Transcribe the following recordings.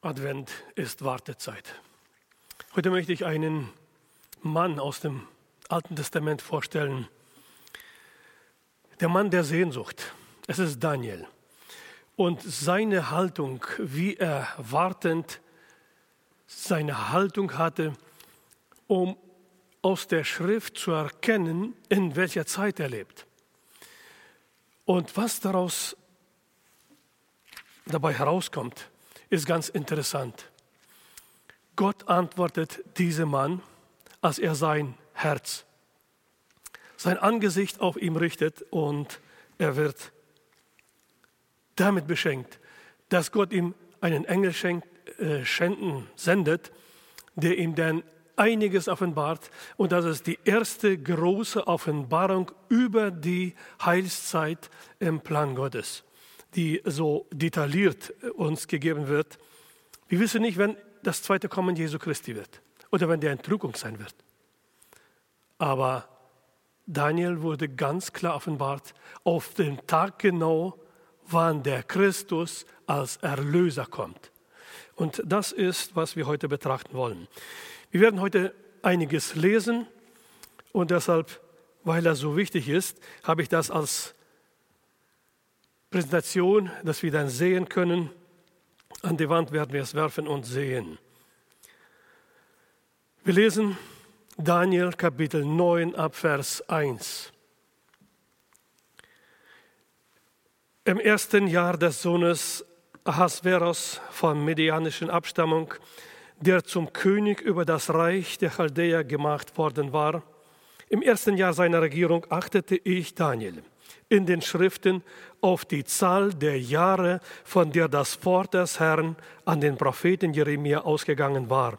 Advent ist Wartezeit. Heute möchte ich einen Mann aus dem Alten Testament vorstellen. Der Mann der Sehnsucht. Es ist Daniel. Und seine Haltung, wie er wartend seine Haltung hatte, um aus der Schrift zu erkennen, in welcher Zeit er lebt. Und was daraus dabei herauskommt, ist ganz interessant. Gott antwortet diesem Mann, als er sein Herz, sein Angesicht auf ihm richtet und er wird damit beschenkt, dass Gott ihm einen Engel schenkt, äh, schenken, sendet, der ihm dann einiges offenbart und das ist die erste große Offenbarung über die Heilszeit im Plan Gottes die so detailliert äh, uns gegeben wird. Wir wissen nicht, wenn das zweite Kommen Jesu Christi wird oder wenn der Entrückung sein wird. Aber Daniel wurde ganz klar offenbart auf den Tag genau, wann der Christus als Erlöser kommt. Und das ist, was wir heute betrachten wollen. Wir werden heute einiges lesen und deshalb, weil er so wichtig ist, habe ich das als Präsentation, dass wir dann sehen können. An die Wand werden wir es werfen und sehen. Wir lesen Daniel Kapitel 9 ab Vers 1. Im ersten Jahr des Sohnes Ahasveros von medianischen Abstammung, der zum König über das Reich der Chaldäer gemacht worden war, im ersten Jahr seiner Regierung achtete ich Daniel in den Schriften auf die Zahl der Jahre, von der das Wort des Herrn an den Propheten Jeremia ausgegangen war,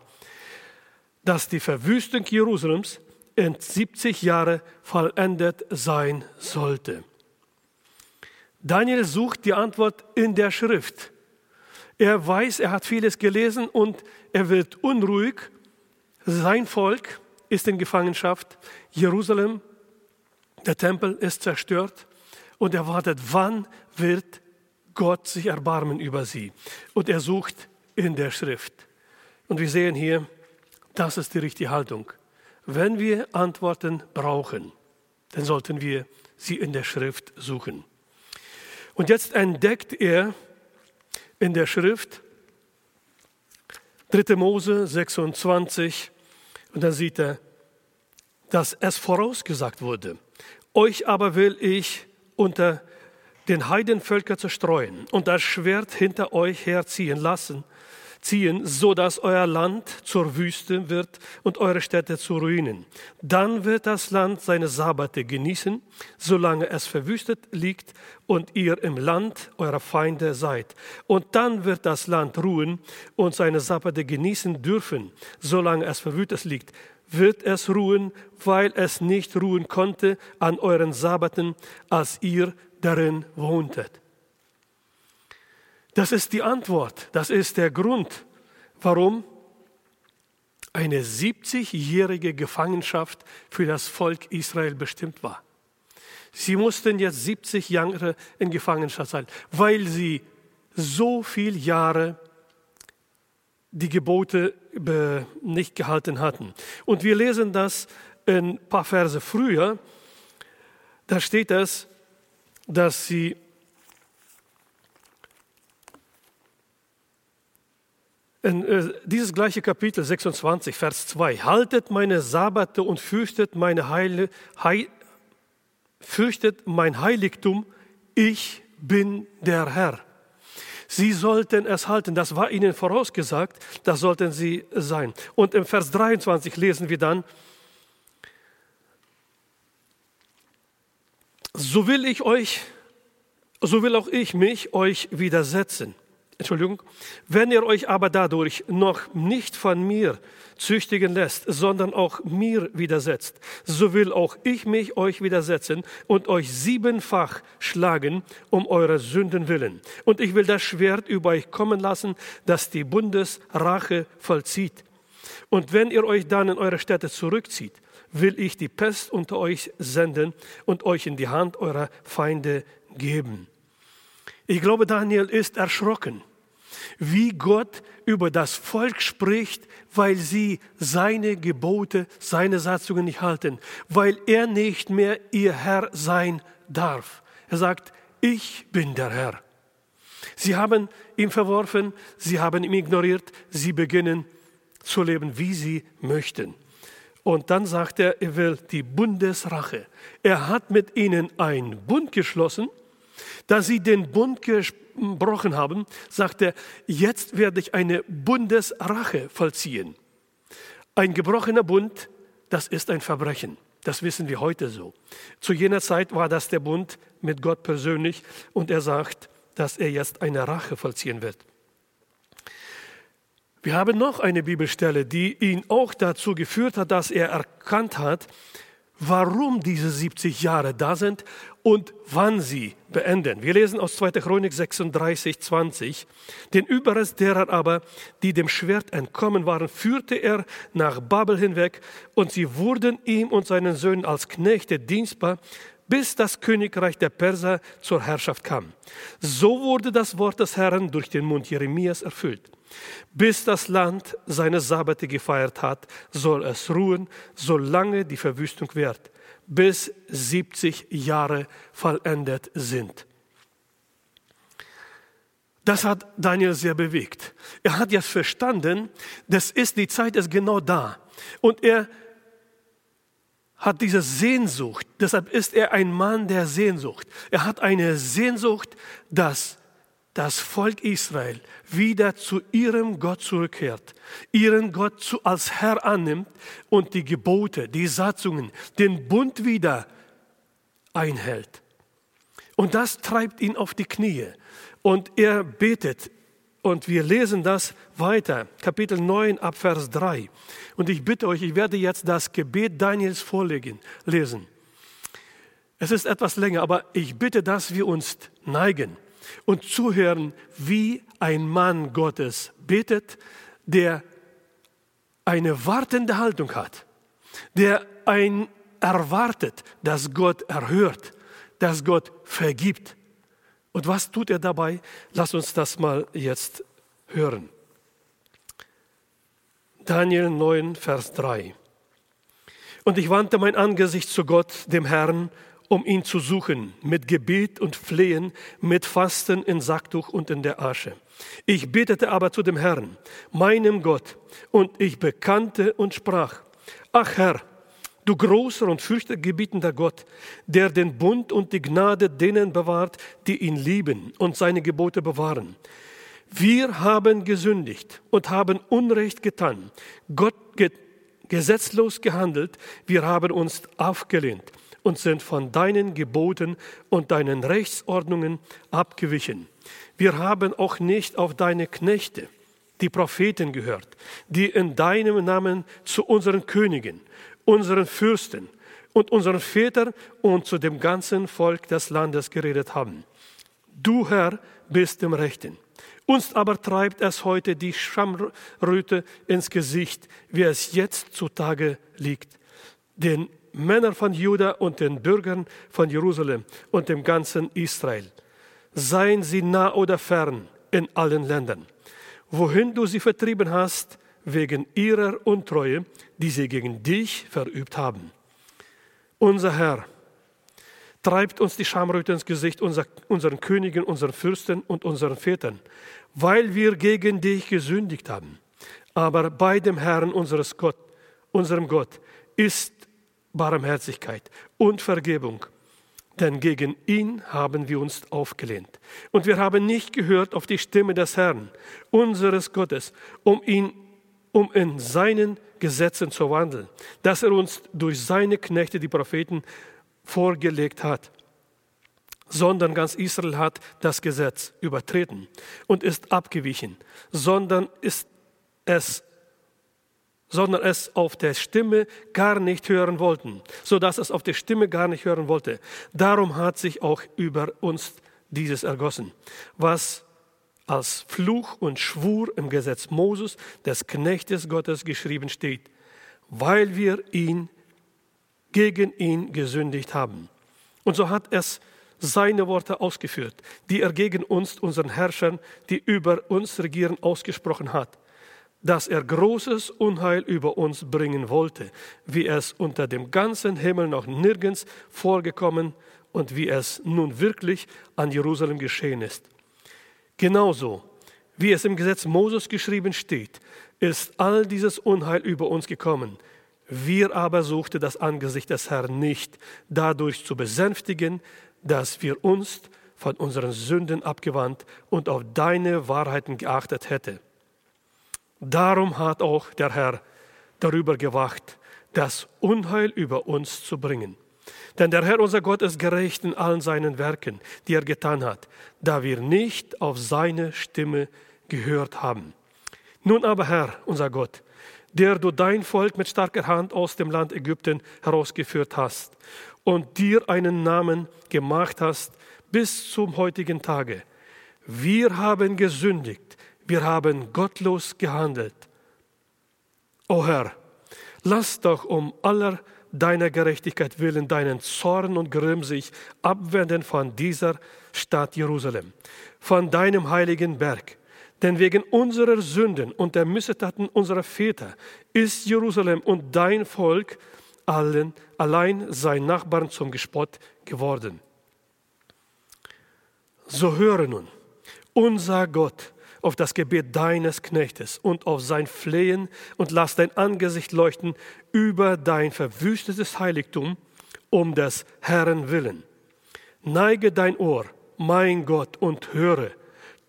dass die Verwüstung Jerusalems in 70 Jahre vollendet sein sollte. Daniel sucht die Antwort in der Schrift. Er weiß, er hat vieles gelesen und er wird unruhig. Sein Volk ist in Gefangenschaft. Jerusalem, der Tempel ist zerstört und er wartet, wann wird Gott sich erbarmen über sie. Und er sucht in der Schrift. Und wir sehen hier, das ist die richtige Haltung. Wenn wir Antworten brauchen, dann sollten wir sie in der Schrift suchen. Und jetzt entdeckt er in der Schrift 3. Mose 26 und dann sieht er, dass es vorausgesagt wurde. Euch aber will ich unter den Heidenvölker zerstreuen und das Schwert hinter euch herziehen lassen, ziehen, so dass euer Land zur Wüste wird und eure Städte zu Ruinen. Dann wird das Land seine Sabbate genießen, solange es verwüstet liegt und ihr im Land eurer Feinde seid. Und dann wird das Land ruhen und seine Sabbate genießen dürfen, solange es verwüstet liegt wird es ruhen, weil es nicht ruhen konnte an euren Sabbaten, als ihr darin wohntet. Das ist die Antwort, das ist der Grund, warum eine 70-jährige Gefangenschaft für das Volk Israel bestimmt war. Sie mussten jetzt 70 Jahre in Gefangenschaft sein, weil sie so viele Jahre die Gebote nicht gehalten hatten. Und wir lesen das ein paar Verse früher. Da steht es, dass sie in äh, dieses gleiche Kapitel 26, Vers 2, haltet meine Sabbate und fürchtet, meine Heile, Heil, fürchtet mein Heiligtum, ich bin der Herr. Sie sollten es halten, das war ihnen vorausgesagt, das sollten sie sein. Und im Vers 23 lesen wir dann, so will ich euch, so will auch ich mich euch widersetzen. Entschuldigung, wenn ihr euch aber dadurch noch nicht von mir züchtigen lässt, sondern auch mir widersetzt, so will auch ich mich euch widersetzen und euch siebenfach schlagen um eure Sünden willen. Und ich will das Schwert über euch kommen lassen, das die Bundesrache vollzieht. Und wenn ihr euch dann in eure Städte zurückzieht, will ich die Pest unter euch senden und euch in die Hand eurer Feinde geben. Ich glaube, Daniel ist erschrocken. Wie Gott über das Volk spricht, weil sie seine Gebote, seine Satzungen nicht halten, weil er nicht mehr ihr Herr sein darf. Er sagt, ich bin der Herr. Sie haben ihn verworfen, sie haben ihn ignoriert, sie beginnen zu leben, wie sie möchten. Und dann sagt er, er will die Bundesrache. Er hat mit ihnen einen Bund geschlossen. Da sie den Bund gebrochen haben, sagt er, jetzt werde ich eine Bundesrache vollziehen. Ein gebrochener Bund, das ist ein Verbrechen. Das wissen wir heute so. Zu jener Zeit war das der Bund mit Gott persönlich und er sagt, dass er jetzt eine Rache vollziehen wird. Wir haben noch eine Bibelstelle, die ihn auch dazu geführt hat, dass er erkannt hat, warum diese 70 Jahre da sind und wann sie beenden. Wir lesen aus 2. Chronik 36, 20. Den Überrest derer aber, die dem Schwert entkommen waren, führte er nach Babel hinweg und sie wurden ihm und seinen Söhnen als Knechte dienstbar, bis das Königreich der Perser zur Herrschaft kam. So wurde das Wort des Herrn durch den Mund Jeremias erfüllt. Bis das Land seine Sabbate gefeiert hat, soll es ruhen, solange die Verwüstung währt, bis 70 Jahre vollendet sind. Das hat Daniel sehr bewegt. Er hat jetzt verstanden, das ist die Zeit, ist genau da. Und er hat diese Sehnsucht, deshalb ist er ein Mann der Sehnsucht. Er hat eine Sehnsucht, dass das Volk Israel wieder zu ihrem Gott zurückkehrt, ihren Gott zu, als Herr annimmt und die Gebote, die Satzungen, den Bund wieder einhält. Und das treibt ihn auf die Knie. Und er betet. Und wir lesen das weiter, Kapitel 9 ab Vers 3. Und ich bitte euch, ich werde jetzt das Gebet Daniels vorlegen, lesen. Es ist etwas länger, aber ich bitte, dass wir uns neigen und zuhören, wie ein Mann Gottes betet, der eine wartende Haltung hat, der ein erwartet, dass Gott erhört, dass Gott vergibt. Und was tut er dabei? Lass uns das mal jetzt hören. Daniel 9, Vers 3. Und ich wandte mein Angesicht zu Gott, dem Herrn, um ihn zu suchen, mit Gebet und Flehen, mit Fasten in Sacktuch und in der Asche. Ich betete aber zu dem Herrn, meinem Gott, und ich bekannte und sprach, ach Herr, du großer und fürchtergebietender Gott, der den Bund und die Gnade denen bewahrt, die ihn lieben und seine Gebote bewahren. Wir haben gesündigt und haben Unrecht getan, Gott gesetzlos gehandelt, wir haben uns aufgelehnt und sind von deinen Geboten und deinen Rechtsordnungen abgewichen. Wir haben auch nicht auf deine Knechte, die Propheten gehört, die in deinem Namen zu unseren Königen, unseren Fürsten und unseren Vätern und zu dem ganzen Volk des Landes geredet haben. Du, Herr, bist im Rechten. Uns aber treibt es heute die Schamröte ins Gesicht, wie es jetzt zutage liegt. Denn Männern von Juda und den Bürgern von Jerusalem und dem ganzen Israel. Seien sie nah oder fern in allen Ländern, wohin du sie vertrieben hast, wegen ihrer Untreue, die sie gegen dich verübt haben. Unser Herr treibt uns die Schamröte ins Gesicht, unser, unseren Königen, unseren Fürsten und unseren Vätern, weil wir gegen dich gesündigt haben. Aber bei dem Herrn unseres Gott, unserem Gott, ist Barmherzigkeit und Vergebung. Denn gegen ihn haben wir uns aufgelehnt. Und wir haben nicht gehört auf die Stimme des Herrn, unseres Gottes, um ihn, um in seinen Gesetzen zu wandeln, dass er uns durch seine Knechte, die Propheten, vorgelegt hat. Sondern ganz Israel hat das Gesetz übertreten und ist abgewichen, sondern ist es sondern es auf der Stimme gar nicht hören wollten, so dass es auf der Stimme gar nicht hören wollte. Darum hat sich auch über uns dieses ergossen, was als Fluch und Schwur im Gesetz Moses, des Knechtes Gottes, geschrieben steht, weil wir ihn gegen ihn gesündigt haben. Und so hat es seine Worte ausgeführt, die er gegen uns, unseren Herrschern, die über uns regieren, ausgesprochen hat, dass er großes Unheil über uns bringen wollte, wie es unter dem ganzen Himmel noch nirgends vorgekommen und wie es nun wirklich an Jerusalem geschehen ist. Genauso, wie es im Gesetz Moses geschrieben steht, ist all dieses Unheil über uns gekommen. Wir aber suchten das Angesicht des Herrn nicht, dadurch zu besänftigen, dass wir uns von unseren Sünden abgewandt und auf deine Wahrheiten geachtet hätten. Darum hat auch der Herr darüber gewacht, das Unheil über uns zu bringen. Denn der Herr unser Gott ist gerecht in allen seinen Werken, die er getan hat, da wir nicht auf seine Stimme gehört haben. Nun aber, Herr, unser Gott, der du dein Volk mit starker Hand aus dem Land Ägypten herausgeführt hast und dir einen Namen gemacht hast bis zum heutigen Tage. Wir haben gesündigt, wir haben gottlos gehandelt. O Herr, lass doch um aller deiner Gerechtigkeit willen deinen Zorn und Grimm sich abwenden von dieser Stadt Jerusalem, von deinem heiligen Berg. Denn wegen unserer Sünden und der Missetaten unserer Väter ist Jerusalem und dein Volk allen, allein sein Nachbarn zum Gespott geworden. So höre nun, unser Gott, auf das Gebet deines Knechtes und auf sein Flehen und lass dein Angesicht leuchten über dein verwüstetes Heiligtum um des Herrn willen. Neige dein Ohr, mein Gott, und höre.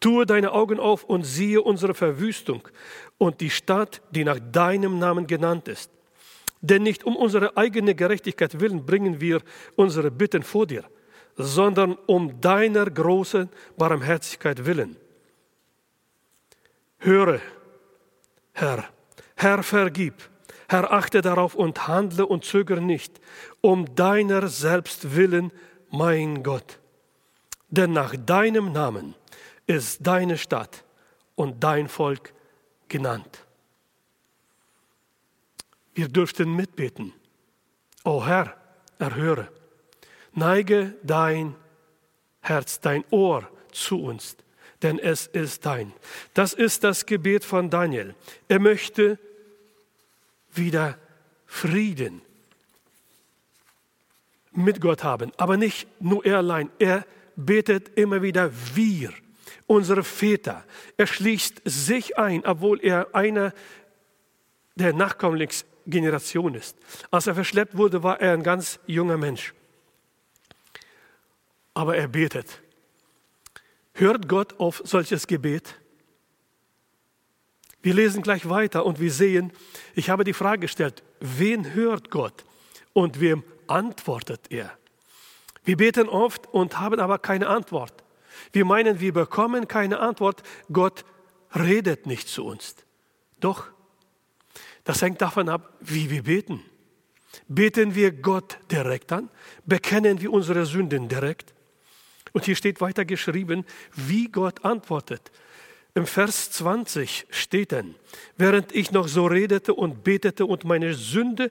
Tue deine Augen auf und siehe unsere Verwüstung und die Stadt, die nach deinem Namen genannt ist. Denn nicht um unsere eigene Gerechtigkeit willen bringen wir unsere Bitten vor dir, sondern um deiner großen Barmherzigkeit willen Höre, Herr, Herr, vergib, Herr, achte darauf und handle und zögere nicht, um deiner selbst willen, mein Gott. Denn nach deinem Namen ist deine Stadt und dein Volk genannt. Wir dürften mitbeten. O Herr, erhöre, neige dein Herz, dein Ohr zu uns denn es ist dein. Das ist das Gebet von Daniel. Er möchte wieder Frieden mit Gott haben, aber nicht nur er allein. Er betet immer wieder wir, unsere Väter. Er schließt sich ein, obwohl er einer der Nachkommensgeneration ist. Als er verschleppt wurde, war er ein ganz junger Mensch. Aber er betet. Hört Gott auf solches Gebet? Wir lesen gleich weiter und wir sehen, ich habe die Frage gestellt, wen hört Gott und wem antwortet er? Wir beten oft und haben aber keine Antwort. Wir meinen, wir bekommen keine Antwort. Gott redet nicht zu uns. Doch, das hängt davon ab, wie wir beten. Beten wir Gott direkt an? Bekennen wir unsere Sünden direkt? Und hier steht weiter geschrieben, wie Gott antwortet. Im Vers 20 steht dann, während ich noch so redete und betete und meine Sünde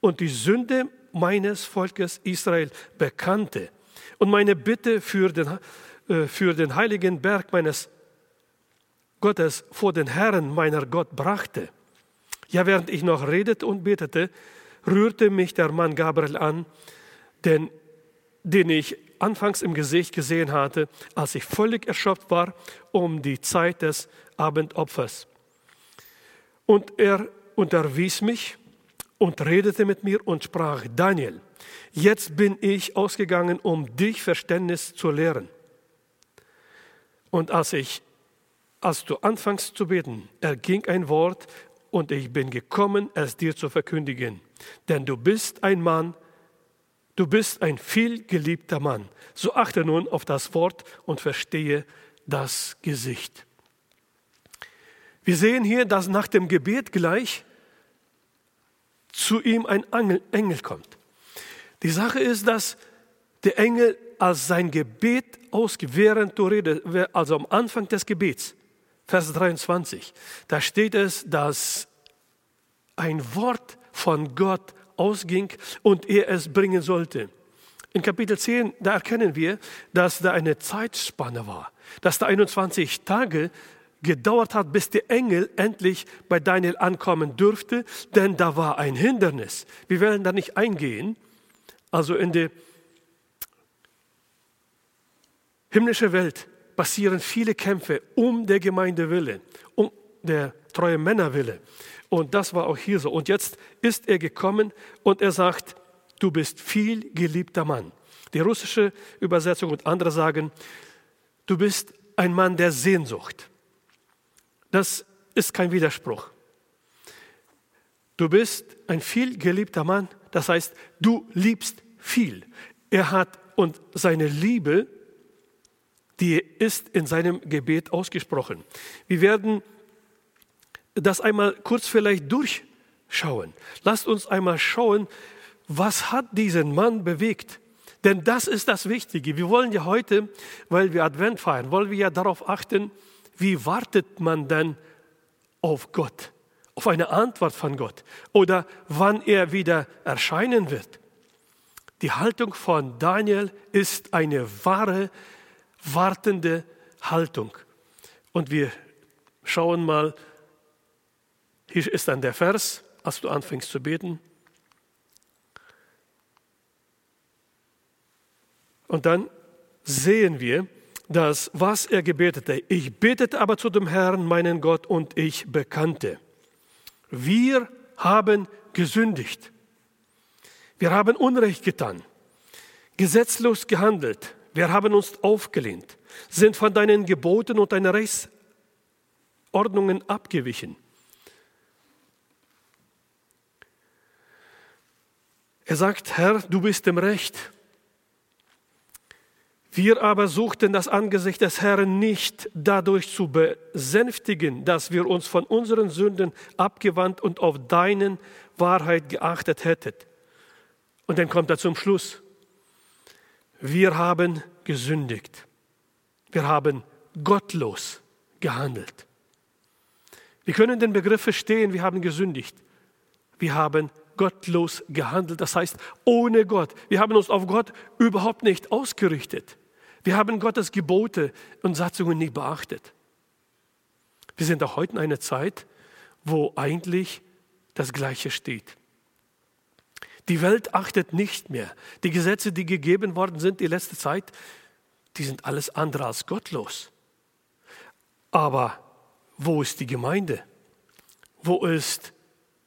und die Sünde meines Volkes Israel bekannte und meine Bitte für den, äh, für den heiligen Berg meines Gottes vor den Herrn meiner Gott brachte. Ja, während ich noch redete und betete, rührte mich der Mann Gabriel an, den, den ich anfangs im Gesicht gesehen hatte, als ich völlig erschöpft war um die Zeit des Abendopfers. Und er unterwies mich und redete mit mir und sprach, Daniel, jetzt bin ich ausgegangen, um dich Verständnis zu lehren. Und als ich, als du anfangst zu beten, erging ein Wort und ich bin gekommen, es dir zu verkündigen. Denn du bist ein Mann, Du bist ein vielgeliebter Mann. So achte nun auf das Wort und verstehe das Gesicht. Wir sehen hier, dass nach dem Gebet gleich zu ihm ein Engel kommt. Die Sache ist, dass der Engel als sein Gebet ausgibt, während du redest, also am Anfang des Gebets, Vers 23, da steht es, dass ein Wort von Gott ausging und er es bringen sollte. In Kapitel 10, da erkennen wir, dass da eine Zeitspanne war, dass da 21 Tage gedauert hat, bis der Engel endlich bei Daniel ankommen dürfte, denn da war ein Hindernis. Wir werden da nicht eingehen. Also in der himmlischen Welt passieren viele Kämpfe um der Gemeinde Wille, um der treue Männer Wille. Und das war auch hier so. Und jetzt ist er gekommen und er sagt, du bist viel geliebter Mann. Die russische Übersetzung und andere sagen, du bist ein Mann der Sehnsucht. Das ist kein Widerspruch. Du bist ein viel geliebter Mann, das heißt, du liebst viel. Er hat und seine Liebe, die ist in seinem Gebet ausgesprochen. Wir werden das einmal kurz vielleicht durchschauen. Lasst uns einmal schauen, was hat diesen Mann bewegt? Denn das ist das Wichtige. Wir wollen ja heute, weil wir Advent feiern, wollen wir ja darauf achten, wie wartet man denn auf Gott, auf eine Antwort von Gott oder wann er wieder erscheinen wird? Die Haltung von Daniel ist eine wahre, wartende Haltung. Und wir schauen mal, hier ist dann der Vers, als du anfängst zu beten. Und dann sehen wir, dass was er gebetete, ich betete aber zu dem Herrn, meinen Gott, und ich bekannte, wir haben gesündigt, wir haben Unrecht getan, gesetzlos gehandelt, wir haben uns aufgelehnt, sind von deinen Geboten und deinen Rechtsordnungen abgewichen. Er sagt, Herr, du bist im Recht wir aber suchten das Angesicht des Herrn nicht dadurch zu besänftigen, dass wir uns von unseren Sünden abgewandt und auf deinen Wahrheit geachtet hätten. Und dann kommt er zum Schluss. Wir haben gesündigt. Wir haben gottlos gehandelt. Wir können den Begriff verstehen, wir haben gesündigt. Wir haben gottlos gehandelt, das heißt ohne Gott. Wir haben uns auf Gott überhaupt nicht ausgerichtet. Wir haben Gottes Gebote und Satzungen nicht beachtet. Wir sind auch heute in einer Zeit, wo eigentlich das Gleiche steht. Die Welt achtet nicht mehr. Die Gesetze, die gegeben worden sind die letzte Zeit, die sind alles andere als gottlos. Aber wo ist die Gemeinde? Wo ist,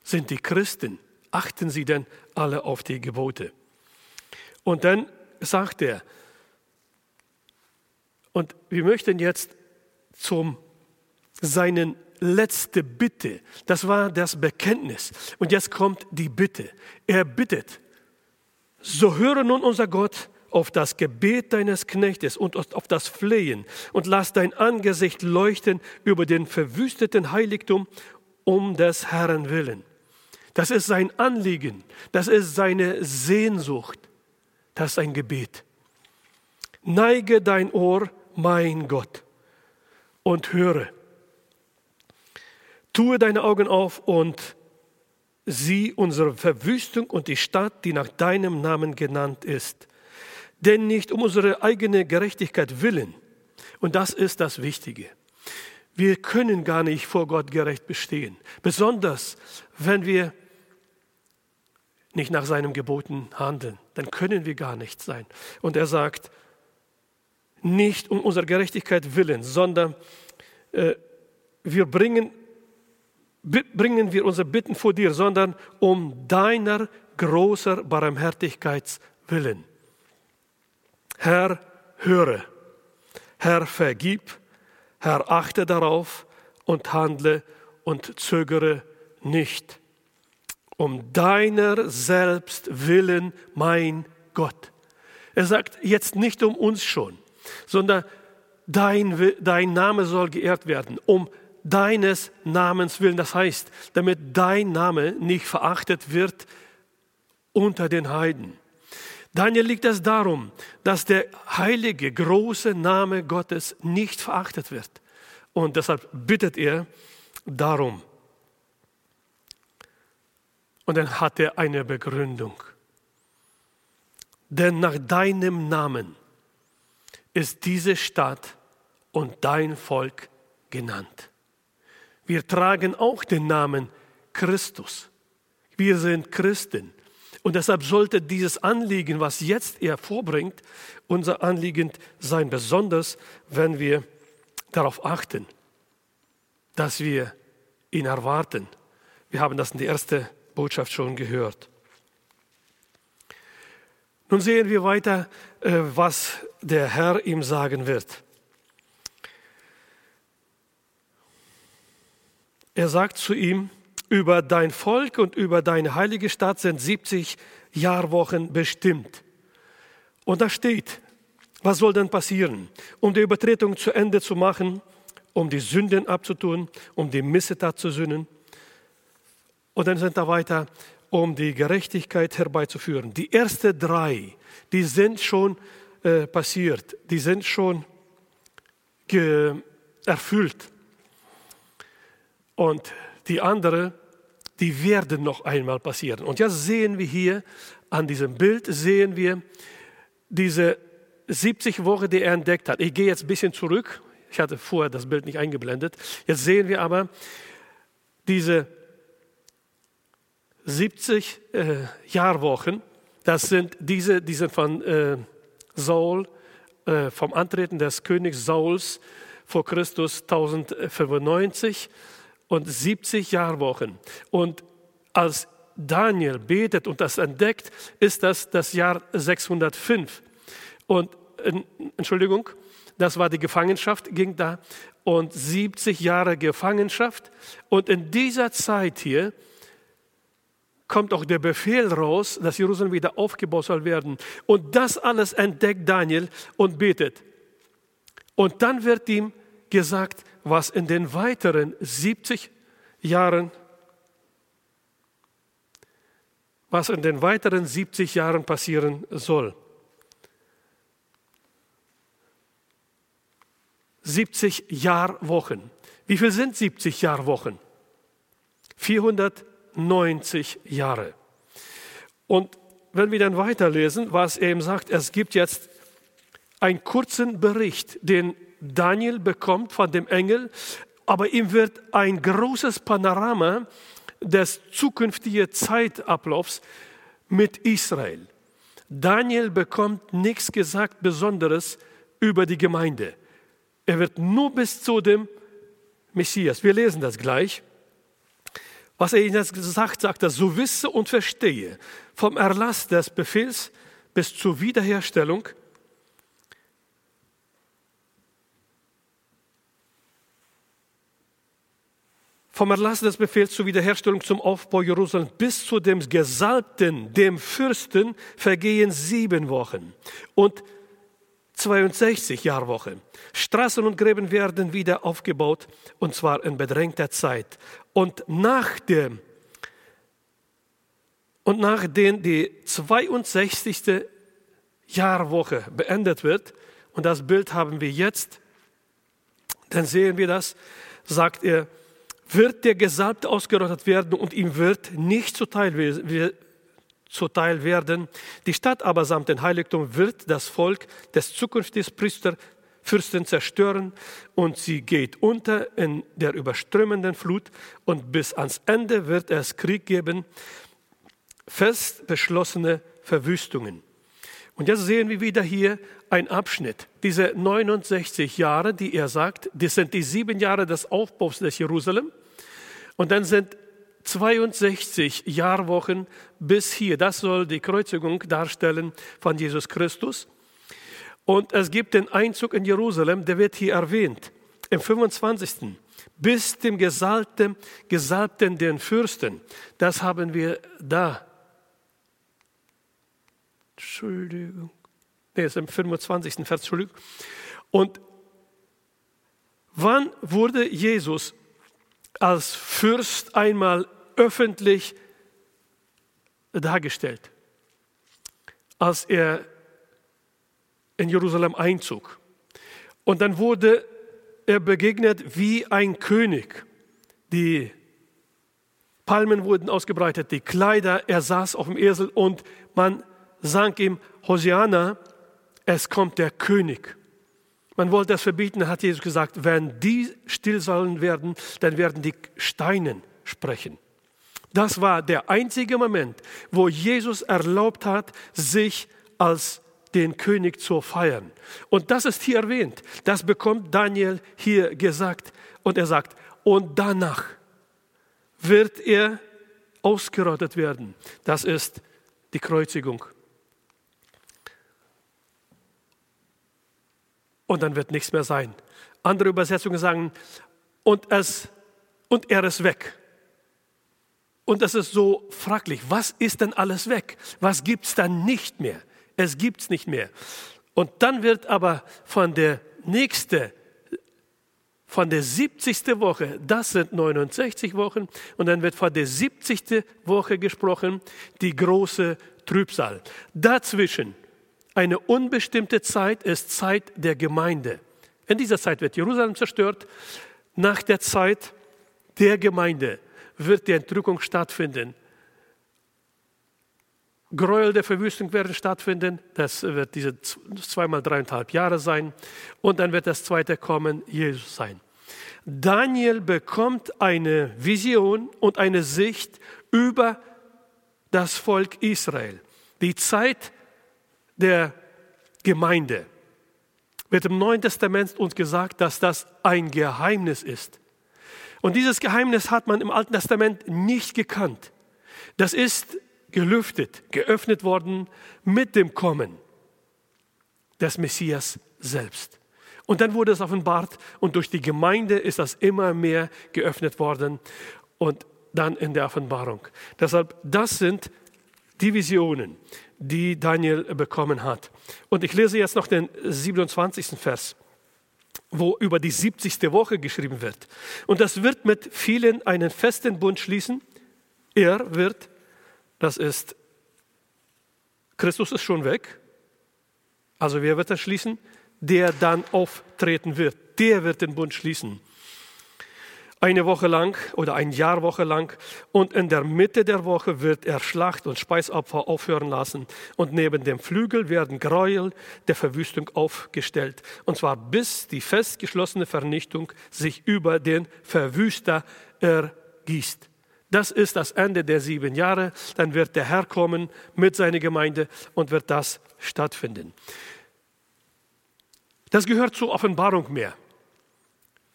sind die Christen? Achten sie denn alle auf die Gebote? Und dann sagt er, und wir möchten jetzt zum seinen letzte Bitte. Das war das Bekenntnis. Und jetzt kommt die Bitte. Er bittet, so höre nun unser Gott auf das Gebet deines Knechtes und auf das Flehen und lass dein Angesicht leuchten über den verwüsteten Heiligtum um des Herrn willen. Das ist sein Anliegen, das ist seine Sehnsucht, das ist ein Gebet. Neige dein Ohr mein Gott, und höre. Tue deine Augen auf und sieh unsere Verwüstung und die Stadt, die nach deinem Namen genannt ist. Denn nicht um unsere eigene Gerechtigkeit willen, und das ist das Wichtige. Wir können gar nicht vor Gott gerecht bestehen, besonders wenn wir nicht nach seinen Geboten handeln, dann können wir gar nicht sein. Und er sagt, nicht um unserer Gerechtigkeit willen, sondern äh, wir bringen, bringen wir unsere Bitten vor dir, sondern um deiner großer Barmherzigkeits willen. Herr, höre. Herr, vergib. Herr, achte darauf und handle und zögere nicht. Um deiner selbst willen, mein Gott. Er sagt jetzt nicht um uns schon sondern dein, dein Name soll geehrt werden, um deines Namens willen. Das heißt, damit dein Name nicht verachtet wird unter den Heiden. Daniel liegt es darum, dass der heilige, große Name Gottes nicht verachtet wird. Und deshalb bittet er darum. Und dann hat er eine Begründung. denn nach deinem Namen ist diese Stadt und dein Volk genannt. Wir tragen auch den Namen Christus. Wir sind Christen. Und deshalb sollte dieses Anliegen, was jetzt er vorbringt, unser Anliegen sein, besonders wenn wir darauf achten, dass wir ihn erwarten. Wir haben das in der ersten Botschaft schon gehört. Nun sehen wir weiter, äh, was der Herr ihm sagen wird. Er sagt zu ihm, über dein Volk und über deine heilige Stadt sind 70 Jahrwochen bestimmt. Und da steht, was soll denn passieren? Um die Übertretung zu Ende zu machen, um die Sünden abzutun, um die Missetat zu sühnen. Und dann sind da weiter, um die Gerechtigkeit herbeizuführen. Die ersten drei, die sind schon äh, passiert, die sind schon erfüllt. Und die anderen, die werden noch einmal passieren. Und jetzt sehen wir hier an diesem Bild, sehen wir diese 70 Wochen, die er entdeckt hat. Ich gehe jetzt ein bisschen zurück. Ich hatte vorher das Bild nicht eingeblendet. Jetzt sehen wir aber diese 70 äh, Jahrwochen. Das sind diese, die sind von äh, Saul, äh, vom Antreten des Königs Sauls vor Christus 1095 und 70 Jahrwochen. Und als Daniel betet und das entdeckt, ist das das Jahr 605. Und Entschuldigung, das war die Gefangenschaft, ging da und 70 Jahre Gefangenschaft. Und in dieser Zeit hier kommt auch der Befehl raus, dass Jerusalem wieder aufgebaut soll werden. Und das alles entdeckt Daniel und betet. Und dann wird ihm gesagt, was in den weiteren 70 Jahren, was in den weiteren 70 Jahren passieren soll. 70 Jahrwochen. Wie viel sind 70 Jahrwochen? 490 Jahre. Und wenn wir dann weiterlesen, was er ihm sagt, es gibt jetzt einen kurzen Bericht, den Daniel bekommt von dem Engel, aber ihm wird ein großes Panorama des zukünftigen Zeitablaufs mit Israel. Daniel bekommt nichts gesagt Besonderes über die Gemeinde. Er wird nur bis zu dem Messias. Wir lesen das gleich. Was er ihnen sagt, sagt er, so wisse und verstehe vom Erlass des Befehls bis zur Wiederherstellung vom Erlass des Befehls zur Wiederherstellung zum Aufbau Jerusalems bis zu dem Gesalbten, dem Fürsten, vergehen sieben Wochen. Und 62 Jahrwochen. Straßen und Gräben werden wieder aufgebaut und zwar in bedrängter Zeit. Und nach dem und nachdem die 62. Jahrwoche beendet wird, und das Bild haben wir jetzt, dann sehen wir das, sagt er, wird der Gesalbte ausgerottet werden und ihm wird nicht zuteil, zuteil werden. Die Stadt aber samt dem Heiligtum wird das Volk des zukünftigen Priester Fürsten zerstören und sie geht unter in der überströmenden Flut und bis ans Ende wird es Krieg geben, fest beschlossene Verwüstungen. Und jetzt sehen wir wieder hier ein Abschnitt. Diese 69 Jahre, die er sagt, das sind die sieben Jahre des Aufbaus des Jerusalem. Und dann sind 62 Jahrwochen bis hier. Das soll die Kreuzigung darstellen von Jesus Christus. Und es gibt den Einzug in Jerusalem, der wird hier erwähnt, im 25. Bis dem Gesalbten, Gesalbten den Fürsten. Das haben wir da. Entschuldigung. Nee, ist im 25. Vers, Entschuldigung. Und wann wurde Jesus als Fürst einmal öffentlich dargestellt, als er in Jerusalem einzog. Und dann wurde er begegnet wie ein König. Die Palmen wurden ausgebreitet, die Kleider, er saß auf dem Esel und man sang ihm Hosiana, es kommt der König. Man wollte das verbieten, hat Jesus gesagt, wenn die still sollen werden, dann werden die Steinen sprechen. Das war der einzige Moment, wo Jesus erlaubt hat, sich als den König zu feiern. Und das ist hier erwähnt. Das bekommt Daniel hier gesagt. Und er sagt, und danach wird er ausgerottet werden. Das ist die Kreuzigung. Und dann wird nichts mehr sein. Andere Übersetzungen sagen, und, es, und er ist weg. Und das ist so fraglich. Was ist denn alles weg? Was gibt es dann nicht mehr? Es gibt es nicht mehr. Und dann wird aber von der nächsten, von der 70. Woche, das sind 69 Wochen, und dann wird von der 70. Woche gesprochen, die große Trübsal. Dazwischen eine unbestimmte Zeit ist Zeit der Gemeinde. In dieser Zeit wird Jerusalem zerstört. Nach der Zeit der Gemeinde wird die Entrückung stattfinden. Gräuel der Verwüstung werden stattfinden. Das wird diese zweimal dreieinhalb Jahre sein. Und dann wird das zweite Kommen Jesus sein. Daniel bekommt eine Vision und eine Sicht über das Volk Israel. Die Zeit der Gemeinde wird im Neuen Testament uns gesagt, dass das ein Geheimnis ist. Und dieses Geheimnis hat man im Alten Testament nicht gekannt. Das ist gelüftet, geöffnet worden mit dem Kommen des Messias selbst. Und dann wurde es offenbart und durch die Gemeinde ist das immer mehr geöffnet worden und dann in der Offenbarung. Deshalb, das sind die Visionen, die Daniel bekommen hat. Und ich lese jetzt noch den 27. Vers, wo über die 70. Woche geschrieben wird. Und das wird mit vielen einen festen Bund schließen. Er wird, das ist, Christus ist schon weg. Also wer wird das schließen? Der dann auftreten wird. Der wird den Bund schließen eine Woche lang oder ein Jahr Woche lang und in der Mitte der Woche wird er Schlacht und Speisopfer aufhören lassen und neben dem Flügel werden Gräuel der Verwüstung aufgestellt und zwar bis die festgeschlossene Vernichtung sich über den Verwüster ergießt. Das ist das Ende der sieben Jahre. Dann wird der Herr kommen mit seiner Gemeinde und wird das stattfinden. Das gehört zur Offenbarung mehr.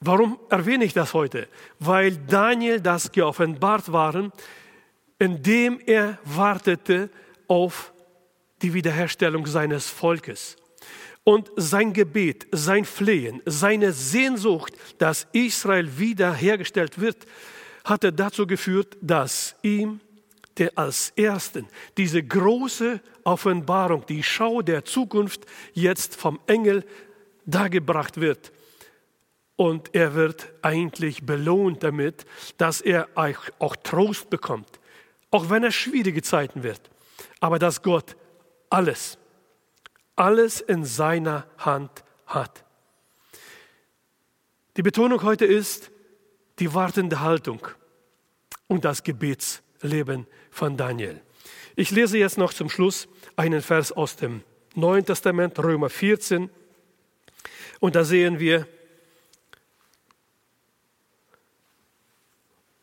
Warum erwähne ich das heute? Weil Daniel das geoffenbart waren, indem er wartete auf die Wiederherstellung seines Volkes. Und sein Gebet, sein Flehen, seine Sehnsucht, dass Israel wiederhergestellt wird, hatte dazu geführt, dass ihm der als Ersten diese große Offenbarung, die Schau der Zukunft jetzt vom Engel dargebracht wird. Und er wird eigentlich belohnt damit, dass er auch Trost bekommt, auch wenn es schwierige Zeiten wird. Aber dass Gott alles, alles in seiner Hand hat. Die Betonung heute ist die wartende Haltung und das Gebetsleben von Daniel. Ich lese jetzt noch zum Schluss einen Vers aus dem Neuen Testament, Römer 14. Und da sehen wir,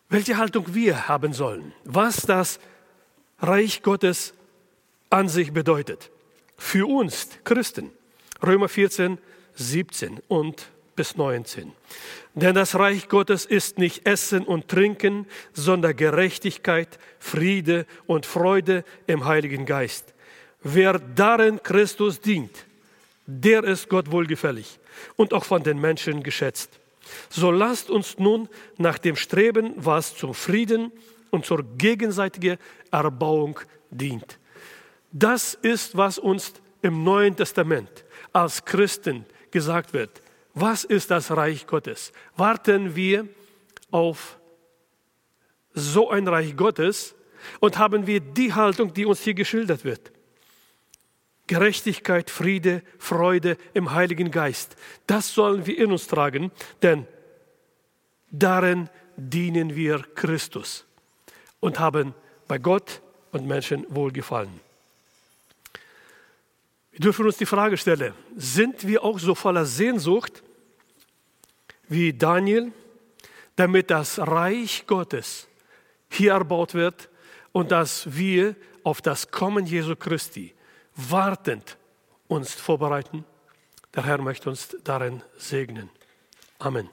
welche Haltung wir haben sollen, was das Reich Gottes an sich bedeutet. Für uns Christen. Römer 14, 17 und bis 19. Denn das Reich Gottes ist nicht Essen und Trinken, sondern Gerechtigkeit, Friede und Freude im Heiligen Geist. Wer darin Christus dient, der ist Gott wohlgefällig und auch von den Menschen geschätzt. So lasst uns nun nach dem Streben, was zum Frieden und zur gegenseitigen Erbauung dient. Das ist, was uns im Neuen Testament als Christen gesagt wird. Was ist das Reich Gottes? Warten wir auf so ein Reich Gottes und haben wir die Haltung, die uns hier geschildert wird. Gerechtigkeit, Friede, Freude im Heiligen Geist. Das sollen wir in uns tragen, denn darin dienen wir Christus und haben bei Gott und Menschen wohlgefallen. Wir dürfen uns die Frage stellen, sind wir auch so voller Sehnsucht wie Daniel, damit das Reich Gottes hier erbaut wird und dass wir auf das Kommen Jesu Christi wartend uns vorbereiten. Der Herr möchte uns darin segnen. Amen.